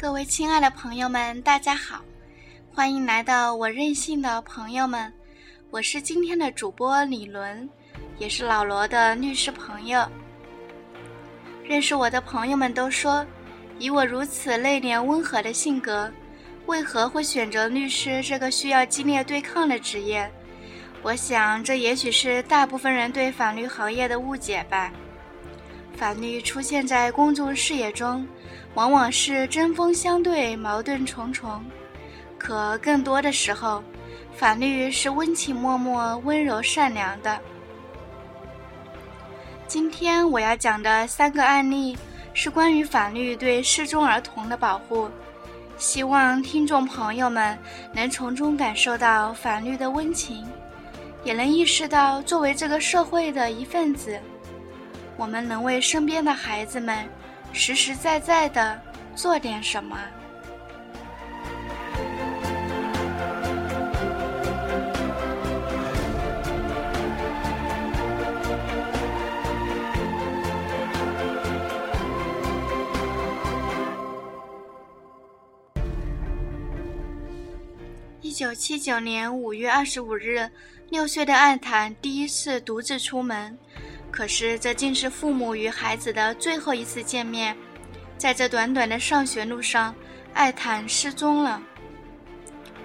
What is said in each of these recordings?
各位亲爱的朋友们，大家好，欢迎来到我任性的朋友们，我是今天的主播李伦，也是老罗的律师朋友。认识我的朋友们都说，以我如此内敛温和的性格，为何会选择律师这个需要激烈对抗的职业？我想，这也许是大部分人对法律行业的误解吧。法律出现在公众视野中。往往是针锋相对、矛盾重重，可更多的时候，法律是温情脉脉、温柔善良的。今天我要讲的三个案例是关于法律对失踪儿童的保护，希望听众朋友们能从中感受到法律的温情，也能意识到作为这个社会的一份子，我们能为身边的孩子们。实实在在的做点什么。一九七九年五月二十五日，六岁的艾坦第一次独自出门。可是，这竟是父母与孩子的最后一次见面。在这短短的上学路上，艾坦失踪了。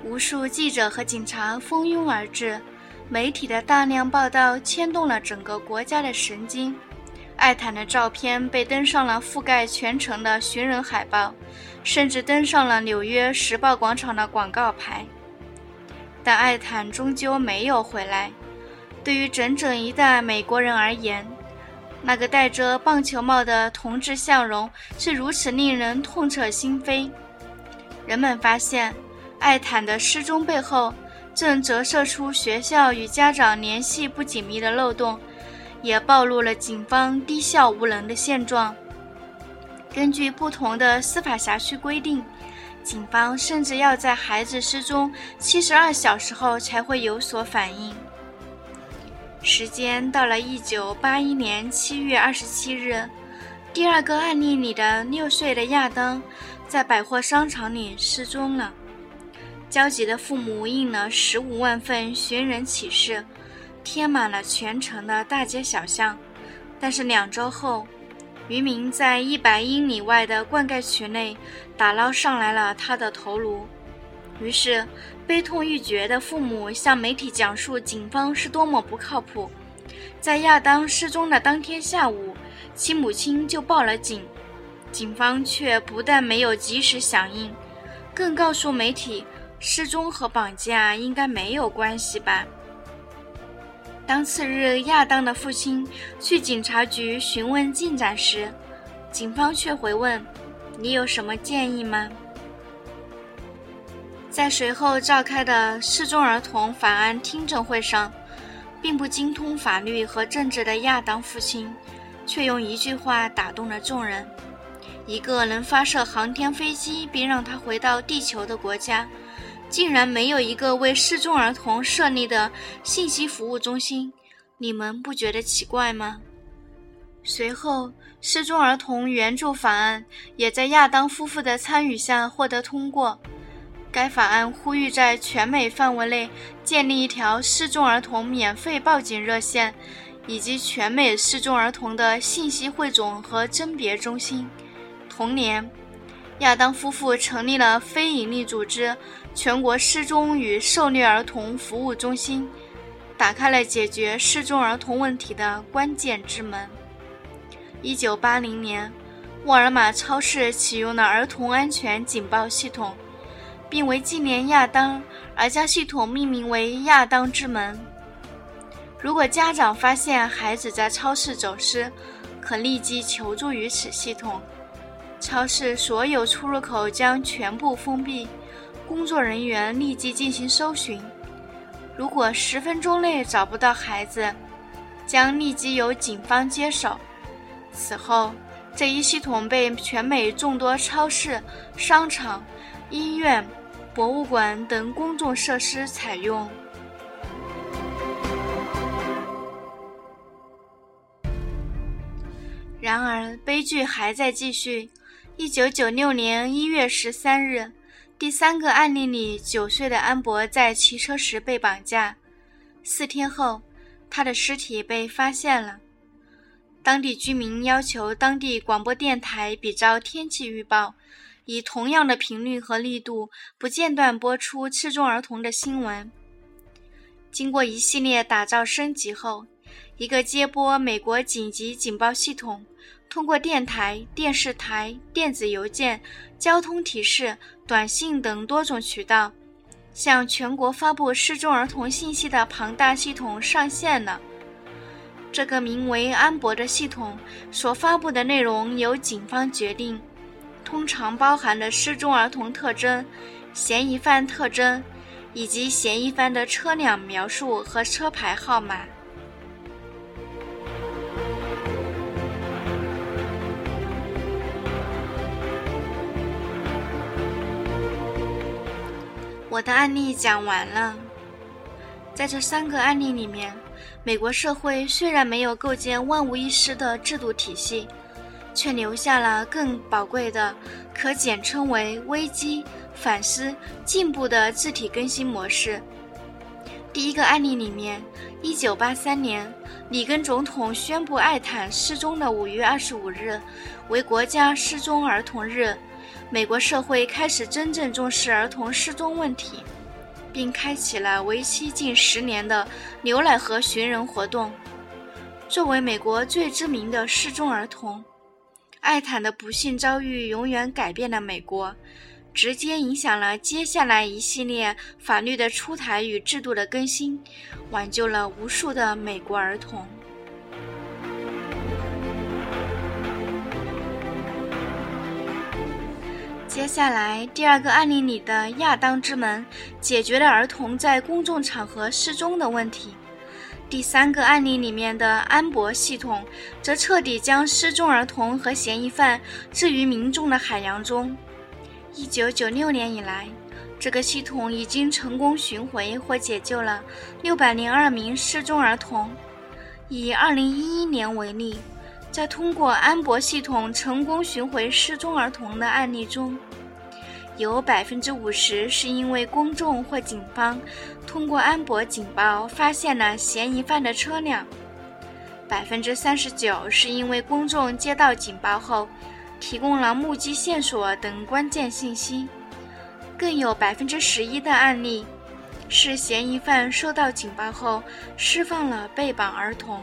无数记者和警察蜂拥而至，媒体的大量报道牵动了整个国家的神经。艾坦的照片被登上了覆盖全城的寻人海报，甚至登上了纽约时报广场的广告牌。但艾坦终究没有回来。对于整整一代美国人而言，那个戴着棒球帽的同志笑容是如此令人痛彻心扉。人们发现，艾坦的失踪背后正折射出学校与家长联系不紧密的漏洞，也暴露了警方低效无能的现状。根据不同的司法辖区规定，警方甚至要在孩子失踪七十二小时后才会有所反应。时间到了一九八一年七月二十七日，第二个案例里的六岁的亚当在百货商场里失踪了。焦急的父母印了十五万份寻人启事，贴满了全城的大街小巷。但是两周后，渔民在一百英里外的灌溉渠内打捞上来了他的头颅。于是，悲痛欲绝的父母向媒体讲述警方是多么不靠谱。在亚当失踪的当天下午，其母亲就报了警，警方却不但没有及时响应，更告诉媒体，失踪和绑架应该没有关系吧。当次日亚当的父亲去警察局询问进展时，警方却回问：“你有什么建议吗？”在随后召开的失踪儿童法案听证会上，并不精通法律和政治的亚当父亲，却用一句话打动了众人：一个能发射航天飞机并让他回到地球的国家，竟然没有一个为失踪儿童设立的信息服务中心，你们不觉得奇怪吗？随后，失踪儿童援助法案也在亚当夫妇的参与下获得通过。该法案呼吁在全美范围内建立一条失踪儿童免费报警热线，以及全美失踪儿童的信息汇总和甄别中心。同年，亚当夫妇成立了非营利组织“全国失踪与受虐儿童服务中心”，打开了解决失踪儿童问题的关键之门。一九八零年，沃尔玛超市启用了儿童安全警报系统。并为纪念亚当而将系统命名为“亚当之门”。如果家长发现孩子在超市走失，可立即求助于此系统。超市所有出入口将全部封闭，工作人员立即进行搜寻。如果十分钟内找不到孩子，将立即由警方接手。此后，这一系统被全美众多超市、商场、医院。博物馆等公众设施采用。然而，悲剧还在继续。一九九六年一月十三日，第三个案例里，九岁的安博在骑车时被绑架。四天后，他的尸体被发现了。当地居民要求当地广播电台比照天气预报，以同样的频率和力度，不间断播出失踪儿童的新闻。经过一系列打造升级后，一个接播美国紧急警报系统，通过电台、电视台、电子邮件、交通提示、短信等多种渠道，向全国发布失踪儿童信息的庞大系统上线了。这个名为“安博”的系统所发布的内容由警方决定，通常包含的失踪儿童特征、嫌疑犯特征，以及嫌疑犯的车辆描述和车牌号码。我的案例讲完了，在这三个案例里面。美国社会虽然没有构建万无一失的制度体系，却留下了更宝贵的、可简称为危机、反思、进步的字体更新模式。第一个案例里面，1983年，里根总统宣布爱坦失踪的5月25日为国家失踪儿童日，美国社会开始真正重视儿童失踪问题。并开启了为期近十年的牛奶盒寻人活动。作为美国最知名的失踪儿童，艾坦的不幸遭遇永远改变了美国，直接影响了接下来一系列法律的出台与制度的更新，挽救了无数的美国儿童。接下来，第二个案例里的亚当之门解决了儿童在公众场合失踪的问题。第三个案例里面的安博系统则彻底将失踪儿童和嫌疑犯置于民众的海洋中。一九九六年以来，这个系统已经成功寻回或解救了六百零二名失踪儿童。以二零一一年为例。在通过安博系统成功寻回失踪儿童的案例中，有百分之五十是因为公众或警方通过安博警报发现了嫌疑犯的车辆，百分之三十九是因为公众接到警报后提供了目击线索等关键信息，更有百分之十一的案例是嫌疑犯收到警报后释放了被绑儿童。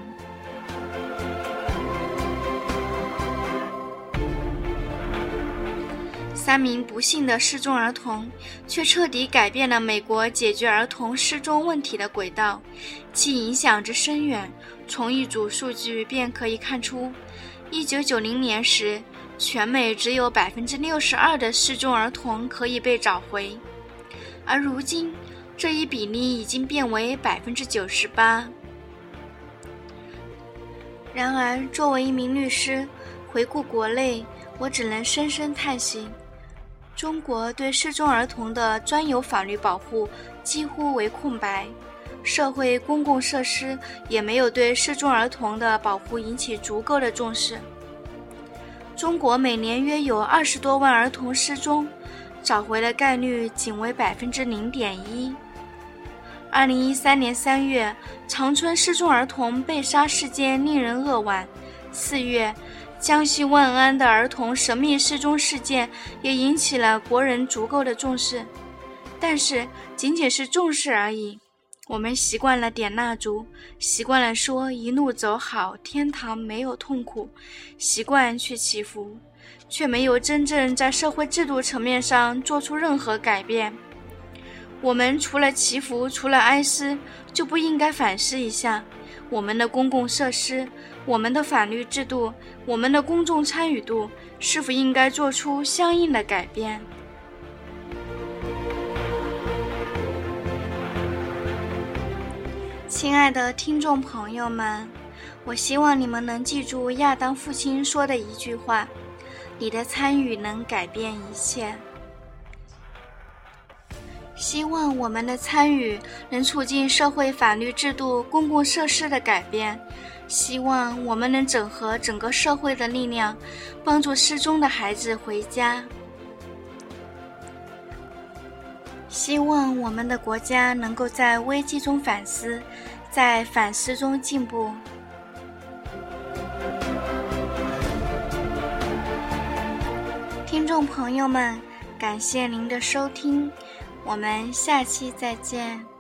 三名不幸的失踪儿童，却彻底改变了美国解决儿童失踪问题的轨道，其影响之深远。从一组数据便可以看出：1990年时，全美只有百分之六十二的失踪儿童可以被找回，而如今这一比例已经变为百分之九十八。然而，作为一名律师，回顾国内，我只能深深叹息。中国对失踪儿童的专有法律保护几乎为空白，社会公共设施也没有对失踪儿童的保护引起足够的重视。中国每年约有二十多万儿童失踪，找回的概率仅为百分之零点一。二零一三年三月，长春失踪儿童被杀事件令人扼腕。四月。江西万安的儿童神秘失踪事件也引起了国人足够的重视，但是仅仅是重视而已。我们习惯了点蜡烛，习惯了说一路走好，天堂没有痛苦，习惯去祈福，却没有真正在社会制度层面上做出任何改变。我们除了祈福，除了哀思，就不应该反思一下我们的公共设施。我们的法律制度，我们的公众参与度，是否应该做出相应的改变？亲爱的听众朋友们，我希望你们能记住亚当父亲说的一句话：“你的参与能改变一切。”希望我们的参与能促进社会法律制度、公共设施的改变。希望我们能整合整个社会的力量，帮助失踪的孩子回家。希望我们的国家能够在危机中反思，在反思中进步。听众朋友们，感谢您的收听，我们下期再见。